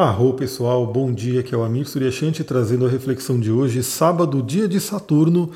Arro pessoal, bom dia, que é o Amir Suryashanti trazendo a reflexão de hoje, sábado, dia de Saturno,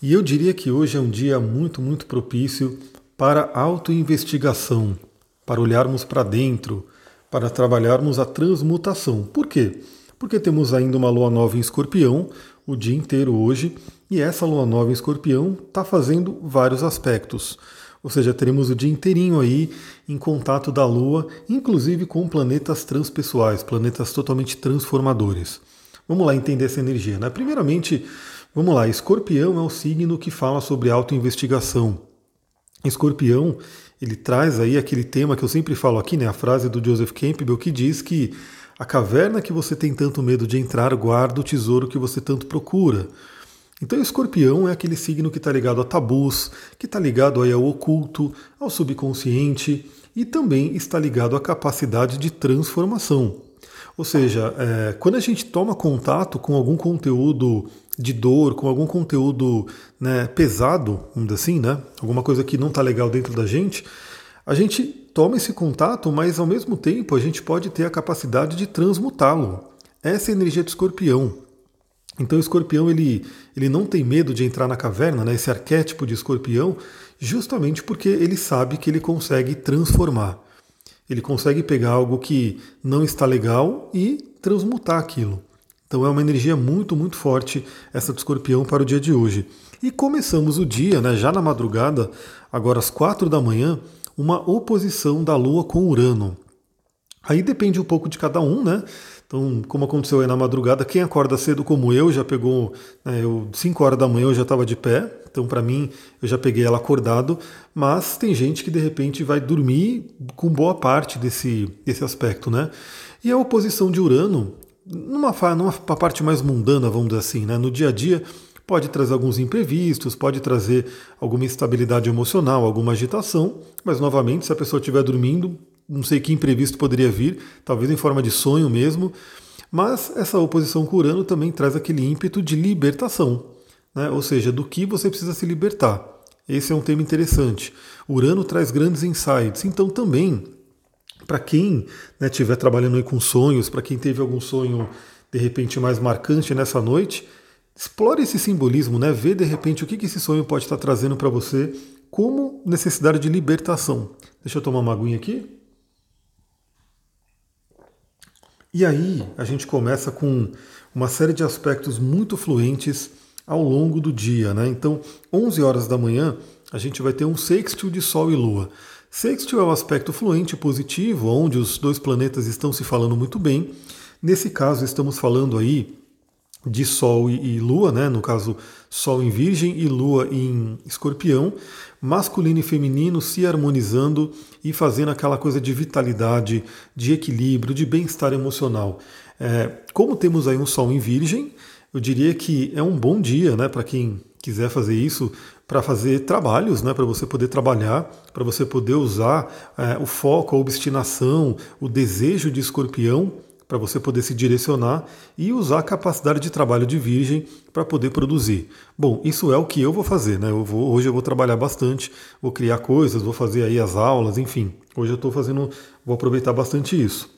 e eu diria que hoje é um dia muito, muito propício para autoinvestigação, para olharmos para dentro, para trabalharmos a transmutação. Por quê? Porque temos ainda uma lua nova em escorpião o dia inteiro hoje, e essa lua nova em escorpião está fazendo vários aspectos. Ou seja, teremos o dia inteirinho aí em contato da Lua, inclusive com planetas transpessoais, planetas totalmente transformadores. Vamos lá entender essa energia. Né? Primeiramente, vamos lá, Escorpião é o signo que fala sobre autoinvestigação. Escorpião, ele traz aí aquele tema que eu sempre falo aqui, né? A frase do Joseph Campbell que diz que a caverna que você tem tanto medo de entrar guarda o tesouro que você tanto procura. Então, escorpião é aquele signo que está ligado a tabus, que está ligado aí ao oculto, ao subconsciente e também está ligado à capacidade de transformação. Ou seja, é, quando a gente toma contato com algum conteúdo de dor, com algum conteúdo né, pesado, vamos assim, né, alguma coisa que não está legal dentro da gente, a gente toma esse contato, mas ao mesmo tempo a gente pode ter a capacidade de transmutá-lo. Essa é a energia do escorpião. Então o escorpião ele, ele não tem medo de entrar na caverna, né, esse arquétipo de escorpião, justamente porque ele sabe que ele consegue transformar. Ele consegue pegar algo que não está legal e transmutar aquilo. Então é uma energia muito, muito forte essa do escorpião para o dia de hoje. E começamos o dia, né, já na madrugada, agora às quatro da manhã, uma oposição da Lua com Urano. Aí depende um pouco de cada um, né? Então, como aconteceu aí na madrugada, quem acorda cedo como eu já pegou, né, eu 5 horas da manhã eu já estava de pé, então para mim eu já peguei ela acordado, mas tem gente que de repente vai dormir com boa parte desse, desse aspecto, né? E a oposição de Urano, numa, numa parte mais mundana, vamos dizer assim, né, no dia a dia, pode trazer alguns imprevistos, pode trazer alguma instabilidade emocional, alguma agitação, mas novamente, se a pessoa estiver dormindo, não sei que imprevisto poderia vir, talvez em forma de sonho mesmo, mas essa oposição com Urano também traz aquele ímpeto de libertação, né? ou seja, do que você precisa se libertar. Esse é um tema interessante. Urano traz grandes insights, então também, para quem estiver né, trabalhando aí com sonhos, para quem teve algum sonho de repente mais marcante nessa noite, explore esse simbolismo, né? vê de repente o que esse sonho pode estar trazendo para você como necessidade de libertação. Deixa eu tomar uma aguinha aqui. E aí a gente começa com uma série de aspectos muito fluentes ao longo do dia. Né? Então, 11 horas da manhã, a gente vai ter um sextil de Sol e Lua. Sextil é o um aspecto fluente positivo, onde os dois planetas estão se falando muito bem. Nesse caso, estamos falando aí de Sol e, Lua, né? no caso, Sol em Virgem e Lua em Escorpião, masculino e feminino se harmonizando e fazendo aquela coisa de vitalidade, de equilíbrio, de bem-estar emocional. É, como temos aí um Sol em Virgem, eu diria que é um bom dia né, para quem quiser fazer isso, para fazer trabalhos, né, para você poder trabalhar, para você poder usar é, o foco, a obstinação, o desejo de escorpião para você poder se direcionar e usar a capacidade de trabalho de virgem para poder produzir. Bom, isso é o que eu vou fazer, né? Eu vou, hoje eu vou trabalhar bastante, vou criar coisas, vou fazer aí as aulas, enfim. Hoje eu estou fazendo, vou aproveitar bastante isso.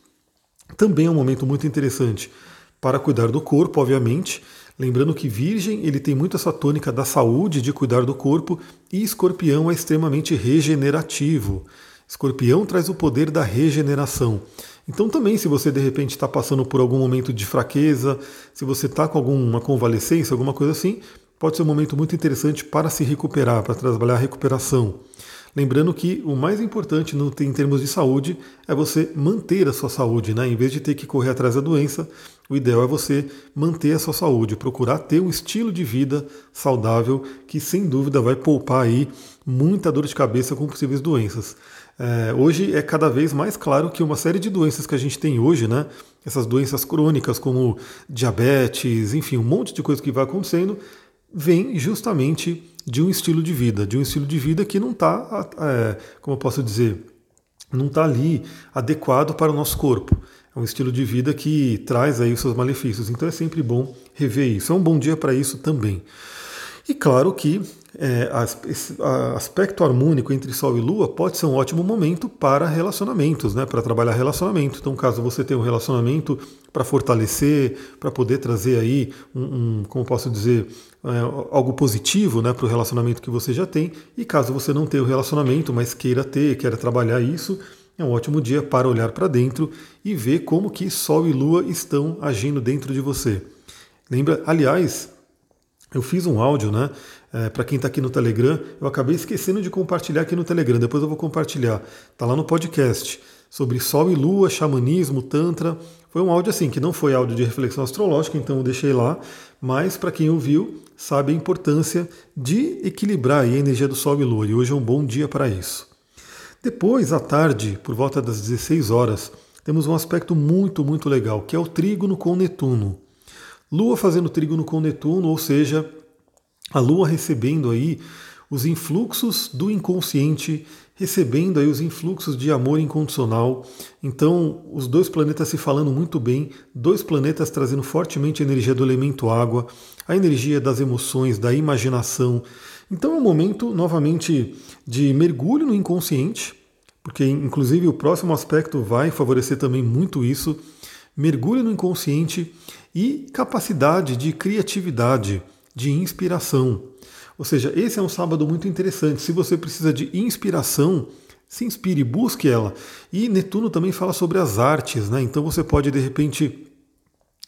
Também é um momento muito interessante para cuidar do corpo, obviamente. Lembrando que Virgem ele tem muito essa tônica da saúde, de cuidar do corpo, e Escorpião é extremamente regenerativo. Escorpião traz o poder da regeneração. Então também, se você de repente está passando por algum momento de fraqueza, se você está com alguma convalescência, alguma coisa assim, pode ser um momento muito interessante para se recuperar, para trabalhar a recuperação. Lembrando que o mais importante em termos de saúde é você manter a sua saúde, né? Em vez de ter que correr atrás da doença, o ideal é você manter a sua saúde, procurar ter um estilo de vida saudável que sem dúvida vai poupar aí muita dor de cabeça com possíveis doenças. É, hoje é cada vez mais claro que uma série de doenças que a gente tem hoje, né? Essas doenças crônicas como diabetes, enfim, um monte de coisa que vai acontecendo, vem justamente de um estilo de vida, de um estilo de vida que não está, é, como eu posso dizer, não está ali adequado para o nosso corpo. É um estilo de vida que traz aí os seus malefícios. Então é sempre bom rever isso. É um bom dia para isso também. E claro que é, esse aspecto harmônico entre Sol e Lua pode ser um ótimo momento para relacionamentos, né, para trabalhar relacionamento. Então, caso você tenha um relacionamento para fortalecer, para poder trazer aí um, um como posso dizer, é, algo positivo né, para o relacionamento que você já tem. E caso você não tenha o um relacionamento, mas queira ter, queira trabalhar isso, é um ótimo dia para olhar para dentro e ver como que Sol e Lua estão agindo dentro de você. Lembra, aliás, eu fiz um áudio, né? É, para quem está aqui no Telegram, eu acabei esquecendo de compartilhar aqui no Telegram, depois eu vou compartilhar. Está lá no podcast sobre Sol e Lua, xamanismo, Tantra. Foi um áudio assim, que não foi áudio de reflexão astrológica, então eu deixei lá, mas para quem ouviu, sabe a importância de equilibrar a energia do Sol e Lua, e hoje é um bom dia para isso. Depois, à tarde, por volta das 16 horas, temos um aspecto muito, muito legal, que é o trígono com Netuno. Lua fazendo trígono com Netuno, ou seja, a Lua recebendo aí os influxos do inconsciente, recebendo aí os influxos de amor incondicional. Então, os dois planetas se falando muito bem, dois planetas trazendo fortemente a energia do elemento água, a energia das emoções, da imaginação. Então, é um momento novamente de mergulho no inconsciente, porque inclusive o próximo aspecto vai favorecer também muito isso. Mergulho no inconsciente e capacidade de criatividade de inspiração. Ou seja, esse é um sábado muito interessante. Se você precisa de inspiração, se inspire, busque ela. E Netuno também fala sobre as artes, né? Então você pode de repente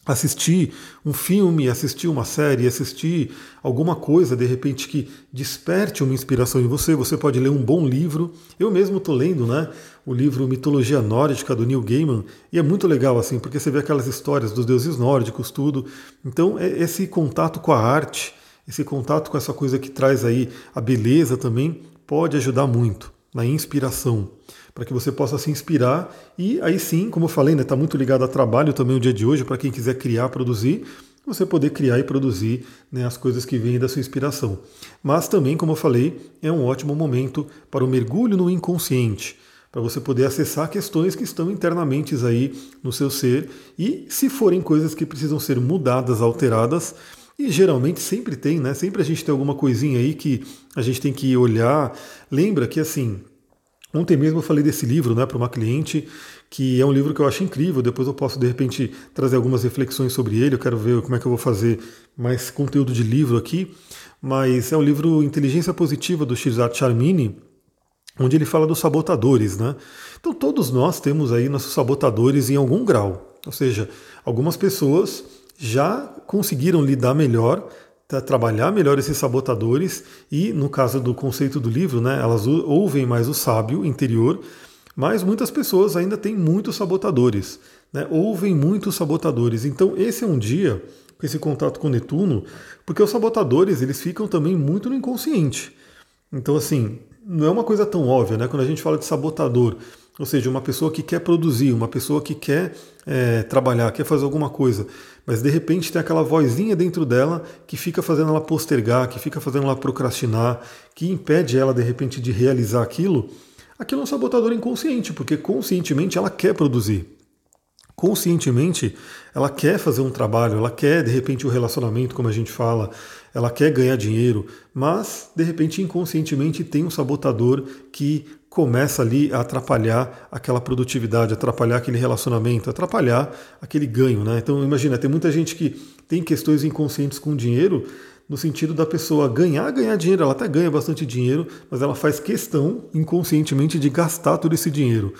assistir um filme, assistir uma série, assistir alguma coisa de repente que desperte uma inspiração em você. Você pode ler um bom livro. Eu mesmo estou lendo, né, o livro Mitologia Nórdica do Neil Gaiman e é muito legal assim, porque você vê aquelas histórias dos deuses nórdicos, tudo. Então, é esse contato com a arte, esse contato com essa coisa que traz aí a beleza também pode ajudar muito na inspiração para que você possa se inspirar e aí sim, como eu falei, está né, tá muito ligado a trabalho também o dia de hoje, para quem quiser criar, produzir, você poder criar e produzir né, as coisas que vêm da sua inspiração. Mas também, como eu falei, é um ótimo momento para o mergulho no inconsciente, para você poder acessar questões que estão internamente aí no seu ser e se forem coisas que precisam ser mudadas, alteradas, e geralmente sempre tem, né? Sempre a gente tem alguma coisinha aí que a gente tem que olhar. Lembra que assim, Ontem mesmo eu falei desse livro né, para uma cliente, que é um livro que eu acho incrível. Depois eu posso, de repente, trazer algumas reflexões sobre ele. Eu quero ver como é que eu vou fazer mais conteúdo de livro aqui. Mas é o livro Inteligência Positiva do Shirzad Charmini, onde ele fala dos sabotadores. Né? Então, todos nós temos aí nossos sabotadores em algum grau. Ou seja, algumas pessoas já conseguiram lidar melhor trabalhar melhor esses sabotadores e, no caso do conceito do livro, né, elas ouvem mais o sábio interior, mas muitas pessoas ainda têm muitos sabotadores, né, ouvem muitos sabotadores. Então esse é um dia com esse contato com Netuno, porque os sabotadores eles ficam também muito no inconsciente. Então assim, não é uma coisa tão óbvia, né? Quando a gente fala de sabotador, ou seja, uma pessoa que quer produzir, uma pessoa que quer é, trabalhar, quer fazer alguma coisa, mas de repente tem aquela vozinha dentro dela que fica fazendo ela postergar, que fica fazendo ela procrastinar, que impede ela de repente de realizar aquilo. Aquilo é um sabotador inconsciente, porque conscientemente ela quer produzir. Conscientemente ela quer fazer um trabalho, ela quer de repente o um relacionamento, como a gente fala, ela quer ganhar dinheiro, mas de repente inconscientemente tem um sabotador que começa ali a atrapalhar aquela produtividade, atrapalhar aquele relacionamento, atrapalhar aquele ganho. Né? Então imagina, tem muita gente que tem questões inconscientes com dinheiro, no sentido da pessoa ganhar, ganhar dinheiro, ela até ganha bastante dinheiro, mas ela faz questão inconscientemente de gastar todo esse dinheiro.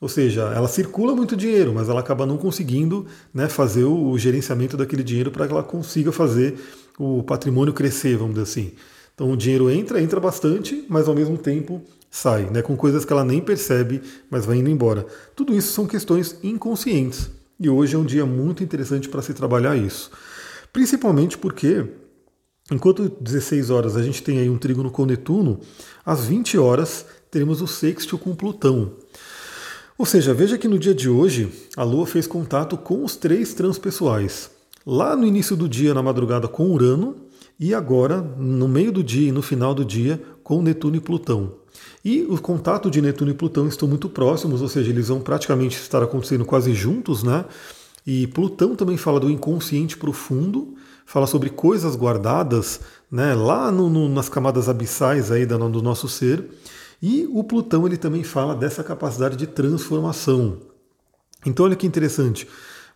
Ou seja, ela circula muito dinheiro, mas ela acaba não conseguindo né, fazer o gerenciamento daquele dinheiro para que ela consiga fazer o patrimônio crescer, vamos dizer assim. Então o dinheiro entra, entra bastante, mas ao mesmo tempo sai, né, com coisas que ela nem percebe, mas vai indo embora. Tudo isso são questões inconscientes. E hoje é um dia muito interessante para se trabalhar isso. Principalmente porque, enquanto 16 horas a gente tem aí um trígono com Netuno, às 20 horas teremos o sextil com Plutão. Ou seja, veja que no dia de hoje a Lua fez contato com os três transpessoais. Lá no início do dia, na madrugada, com Urano, e agora, no meio do dia e no final do dia, com Netuno e Plutão. E o contato de Netuno e Plutão estão muito próximos, ou seja, eles vão praticamente estar acontecendo quase juntos, né? E Plutão também fala do inconsciente profundo, fala sobre coisas guardadas né, lá no, no, nas camadas abissais aí do nosso ser. E o Plutão ele também fala dessa capacidade de transformação. Então olha que interessante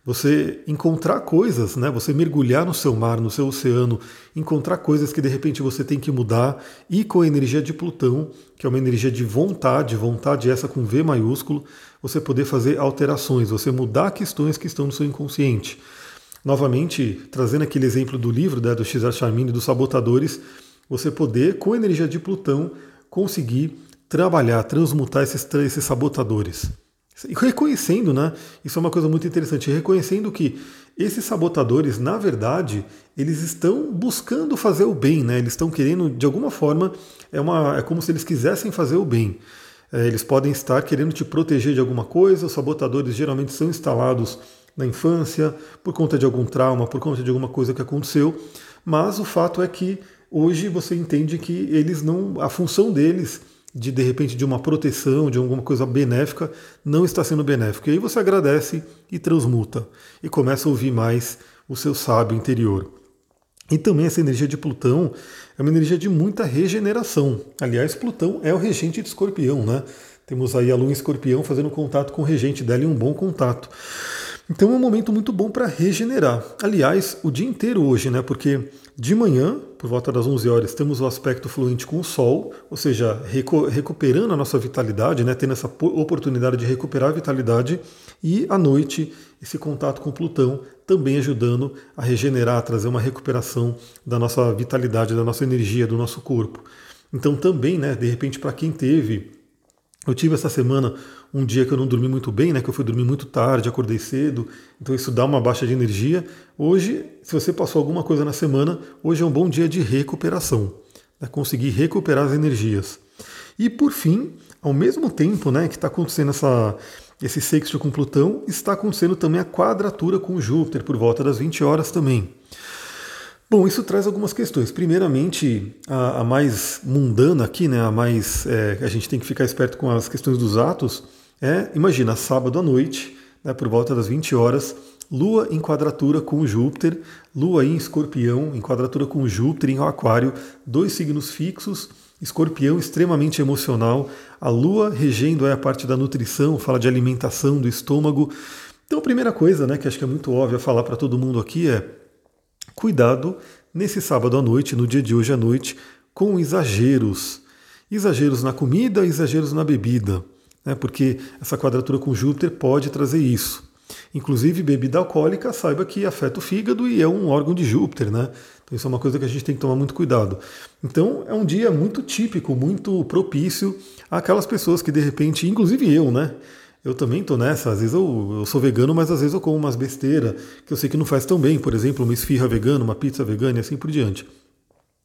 você encontrar coisas, né? Você mergulhar no seu mar, no seu oceano, encontrar coisas que de repente você tem que mudar e com a energia de Plutão, que é uma energia de vontade, vontade essa com V maiúsculo, você poder fazer alterações, você mudar questões que estão no seu inconsciente. Novamente, trazendo aquele exemplo do livro né, do Cesar Charmini dos sabotadores, você poder com a energia de Plutão conseguir trabalhar, transmutar esses, esses sabotadores. E reconhecendo, né? Isso é uma coisa muito interessante, reconhecendo que esses sabotadores, na verdade, eles estão buscando fazer o bem, né? Eles estão querendo, de alguma forma, é, uma, é como se eles quisessem fazer o bem. É, eles podem estar querendo te proteger de alguma coisa, os sabotadores geralmente são instalados na infância, por conta de algum trauma, por conta de alguma coisa que aconteceu, mas o fato é que hoje você entende que eles não. a função deles de de repente de uma proteção, de alguma coisa benéfica, não está sendo benéfico. E aí você agradece e transmuta e começa a ouvir mais o seu sábio interior. E também essa energia de Plutão é uma energia de muita regeneração. Aliás, Plutão é o regente de Escorpião, né? Temos aí a Lua em Escorpião fazendo contato com o regente dela e um bom contato. Então é um momento muito bom para regenerar. Aliás, o dia inteiro hoje, né? Porque de manhã, por volta das 11 horas, temos o aspecto fluente com o Sol, ou seja, recu recuperando a nossa vitalidade, né? Tendo essa oportunidade de recuperar a vitalidade. E à noite, esse contato com Plutão também ajudando a regenerar, a trazer uma recuperação da nossa vitalidade, da nossa energia, do nosso corpo. Então também, né? De repente, para quem teve eu tive essa semana um dia que eu não dormi muito bem, né? Que eu fui dormir muito tarde, acordei cedo, então isso dá uma baixa de energia. Hoje, se você passou alguma coisa na semana, hoje é um bom dia de recuperação, né, conseguir recuperar as energias. E por fim, ao mesmo tempo, né, que está acontecendo essa, esse sexto com Plutão, está acontecendo também a quadratura com Júpiter por volta das 20 horas também. Bom, isso traz algumas questões. Primeiramente, a, a mais mundana aqui, né, a mais é, a gente tem que ficar esperto com as questões dos atos, é, imagina, sábado à noite, né, por volta das 20 horas, Lua em quadratura com Júpiter, Lua em Escorpião, em quadratura com Júpiter em Aquário, dois signos fixos, Escorpião extremamente emocional, a Lua regendo é a parte da nutrição, fala de alimentação do estômago. Então, a primeira coisa, né, que acho que é muito óbvia falar para todo mundo aqui é Cuidado nesse sábado à noite, no dia de hoje à noite, com exageros. Exageros na comida, exageros na bebida, né? porque essa quadratura com Júpiter pode trazer isso. Inclusive, bebida alcoólica, saiba que afeta o fígado e é um órgão de Júpiter, né? Então, isso é uma coisa que a gente tem que tomar muito cuidado. Então, é um dia muito típico, muito propício àquelas pessoas que, de repente, inclusive eu, né? Eu também tô nessa, às vezes eu, eu sou vegano, mas às vezes eu como umas besteiras que eu sei que não faz tão bem, por exemplo, uma esfirra vegana, uma pizza vegana e assim por diante.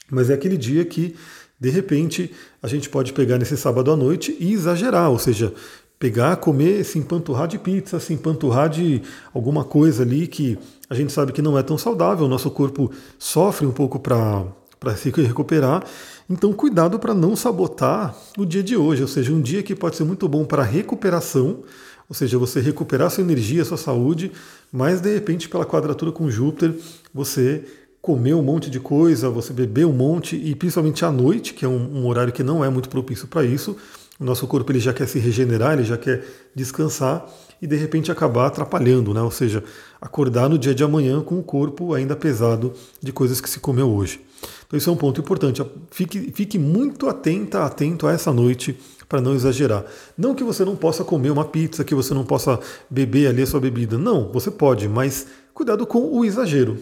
Mas é aquele dia que, de repente, a gente pode pegar nesse sábado à noite e exagerar, ou seja, pegar, comer, se empanturrar de pizza, se empanturrar de alguma coisa ali que a gente sabe que não é tão saudável, o nosso corpo sofre um pouco para se recuperar então, cuidado para não sabotar o dia de hoje, ou seja, um dia que pode ser muito bom para recuperação, ou seja, você recuperar sua energia, sua saúde, mas de repente, pela quadratura com Júpiter, você comeu um monte de coisa, você bebeu um monte, e principalmente à noite, que é um, um horário que não é muito propício para isso, o nosso corpo ele já quer se regenerar, ele já quer descansar e de repente acabar atrapalhando, né? ou seja, acordar no dia de amanhã com o corpo ainda pesado de coisas que se comeu hoje. Então isso é um ponto importante. Fique, fique muito atenta, atento a essa noite para não exagerar. Não que você não possa comer uma pizza, que você não possa beber ali a sua bebida. Não, você pode, mas cuidado com o exagero.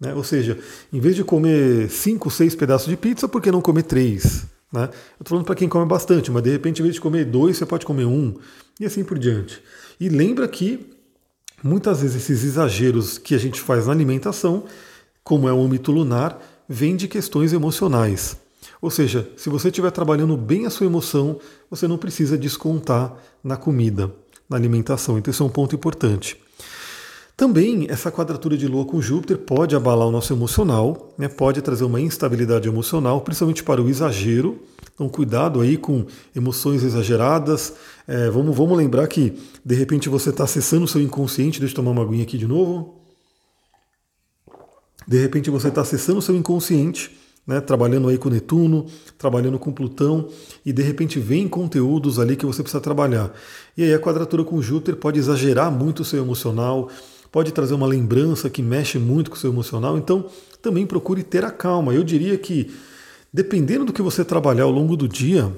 Né? Ou seja, em vez de comer cinco, seis pedaços de pizza, por que não comer três? Né? Eu estou falando para quem come bastante, mas de repente, em vez de comer dois, você pode comer um, e assim por diante. E lembra que muitas vezes esses exageros que a gente faz na alimentação, como é o mito lunar, vem de questões emocionais. Ou seja, se você estiver trabalhando bem a sua emoção, você não precisa descontar na comida, na alimentação. Então, isso é um ponto importante. Também, essa quadratura de Lua com Júpiter pode abalar o nosso emocional, né? pode trazer uma instabilidade emocional, principalmente para o exagero. Então, cuidado aí com emoções exageradas. É, vamos, vamos lembrar que, de repente, você está acessando o seu inconsciente. Deixa eu tomar uma aguinha aqui de novo. De repente você está acessando o seu inconsciente né, trabalhando aí com Netuno, trabalhando com Plutão, e de repente vem conteúdos ali que você precisa trabalhar. E aí a quadratura com Júpiter pode exagerar muito o seu emocional, pode trazer uma lembrança que mexe muito com o seu emocional, então também procure ter a calma. Eu diria que, dependendo do que você trabalhar ao longo do dia,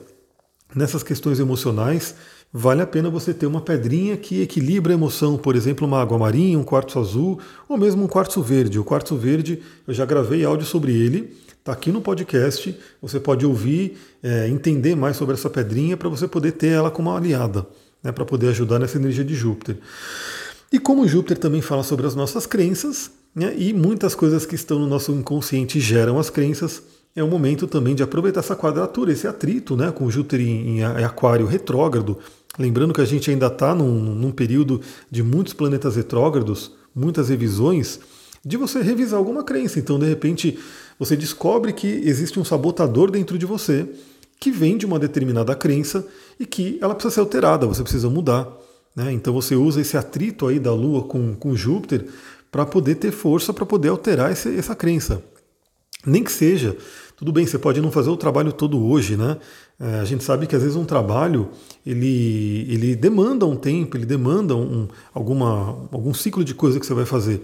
nessas questões emocionais, vale a pena você ter uma pedrinha que equilibra a emoção, por exemplo, uma água marinha, um quartzo azul ou mesmo um quartzo verde. O quartzo verde, eu já gravei áudio sobre ele, está aqui no podcast. Você pode ouvir, é, entender mais sobre essa pedrinha para você poder ter ela como aliada, né, para poder ajudar nessa energia de Júpiter. E como Júpiter também fala sobre as nossas crenças, né, e muitas coisas que estão no nosso inconsciente geram as crenças, é o momento também de aproveitar essa quadratura, esse atrito né, com Júpiter em, em Aquário retrógrado, Lembrando que a gente ainda está num, num período de muitos planetas retrógrados, muitas revisões, de você revisar alguma crença. Então, de repente, você descobre que existe um sabotador dentro de você que vem de uma determinada crença e que ela precisa ser alterada, você precisa mudar. Né? Então você usa esse atrito aí da Lua com, com Júpiter para poder ter força para poder alterar esse, essa crença. Nem que seja, tudo bem, você pode não fazer o trabalho todo hoje, né? É, a gente sabe que às vezes um trabalho ele, ele demanda um tempo, ele demanda um, alguma, algum ciclo de coisa que você vai fazer.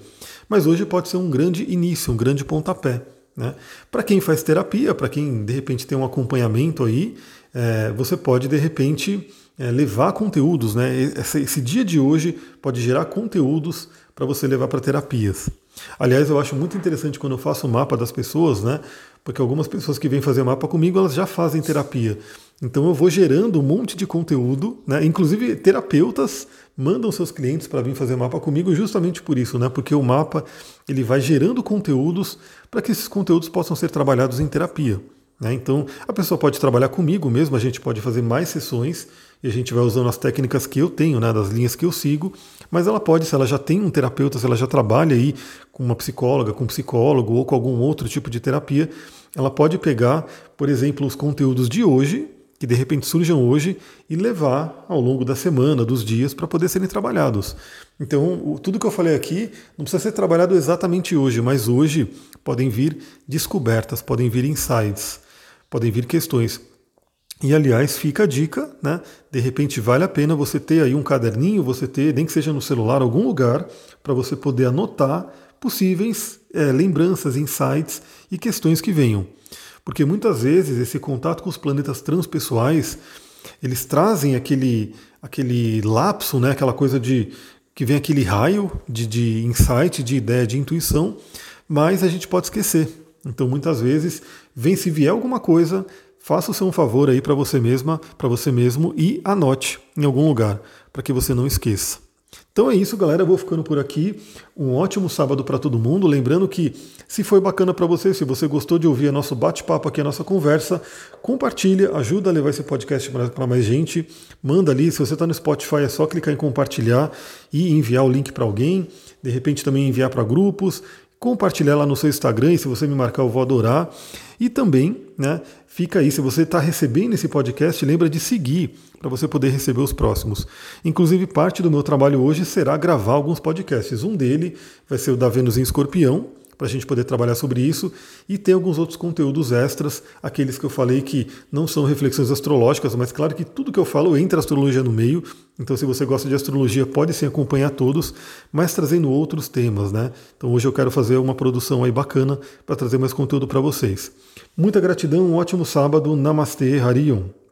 Mas hoje pode ser um grande início, um grande pontapé. Né? Para quem faz terapia, para quem de repente tem um acompanhamento aí, é, você pode de repente é, levar conteúdos. Né? Esse, esse dia de hoje pode gerar conteúdos para você levar para terapias. Aliás, eu acho muito interessante quando eu faço o mapa das pessoas, né? Porque algumas pessoas que vêm fazer mapa comigo, elas já fazem terapia. Então eu vou gerando um monte de conteúdo, né? Inclusive terapeutas mandam seus clientes para vir fazer mapa comigo justamente por isso, né? Porque o mapa ele vai gerando conteúdos para que esses conteúdos possam ser trabalhados em terapia. Né? Então a pessoa pode trabalhar comigo mesmo, a gente pode fazer mais sessões e a gente vai usando as técnicas que eu tenho, né? Das linhas que eu sigo, mas ela pode, se ela já tem um terapeuta, se ela já trabalha aí com uma psicóloga, com um psicólogo ou com algum outro tipo de terapia, ela pode pegar, por exemplo, os conteúdos de hoje, que de repente surjam hoje, e levar ao longo da semana, dos dias, para poder serem trabalhados. Então, tudo que eu falei aqui não precisa ser trabalhado exatamente hoje, mas hoje podem vir descobertas, podem vir insights, podem vir questões. E aliás, fica a dica, né? De repente vale a pena você ter aí um caderninho, você ter, nem que seja no celular, algum lugar, para você poder anotar possíveis é, lembranças, insights e questões que venham. Porque muitas vezes esse contato com os planetas transpessoais, eles trazem aquele, aquele lapso, né, aquela coisa de que vem aquele raio de, de insight, de ideia, de intuição, mas a gente pode esquecer. Então muitas vezes vem se vier alguma coisa, faça o seu um favor aí para você mesma, para você mesmo e anote em algum lugar para que você não esqueça. Então é isso, galera. Eu vou ficando por aqui. Um ótimo sábado para todo mundo. Lembrando que, se foi bacana para você, se você gostou de ouvir nosso bate-papo aqui, a nossa conversa, compartilha, ajuda a levar esse podcast para mais gente. Manda ali. Se você está no Spotify, é só clicar em compartilhar e enviar o link para alguém. De repente também enviar para grupos compartilhar lá no seu Instagram e se você me marcar eu vou adorar. E também, né, fica aí, se você está recebendo esse podcast, lembra de seguir para você poder receber os próximos. Inclusive, parte do meu trabalho hoje será gravar alguns podcasts. Um dele vai ser o da Vênus em Escorpião, para a gente poder trabalhar sobre isso e ter alguns outros conteúdos extras, aqueles que eu falei que não são reflexões astrológicas, mas claro que tudo que eu falo entra astrologia no meio. Então, se você gosta de astrologia, pode sim acompanhar todos, mas trazendo outros temas, né? Então, hoje eu quero fazer uma produção aí bacana para trazer mais conteúdo para vocês. Muita gratidão, um ótimo sábado. Namastê, Harion.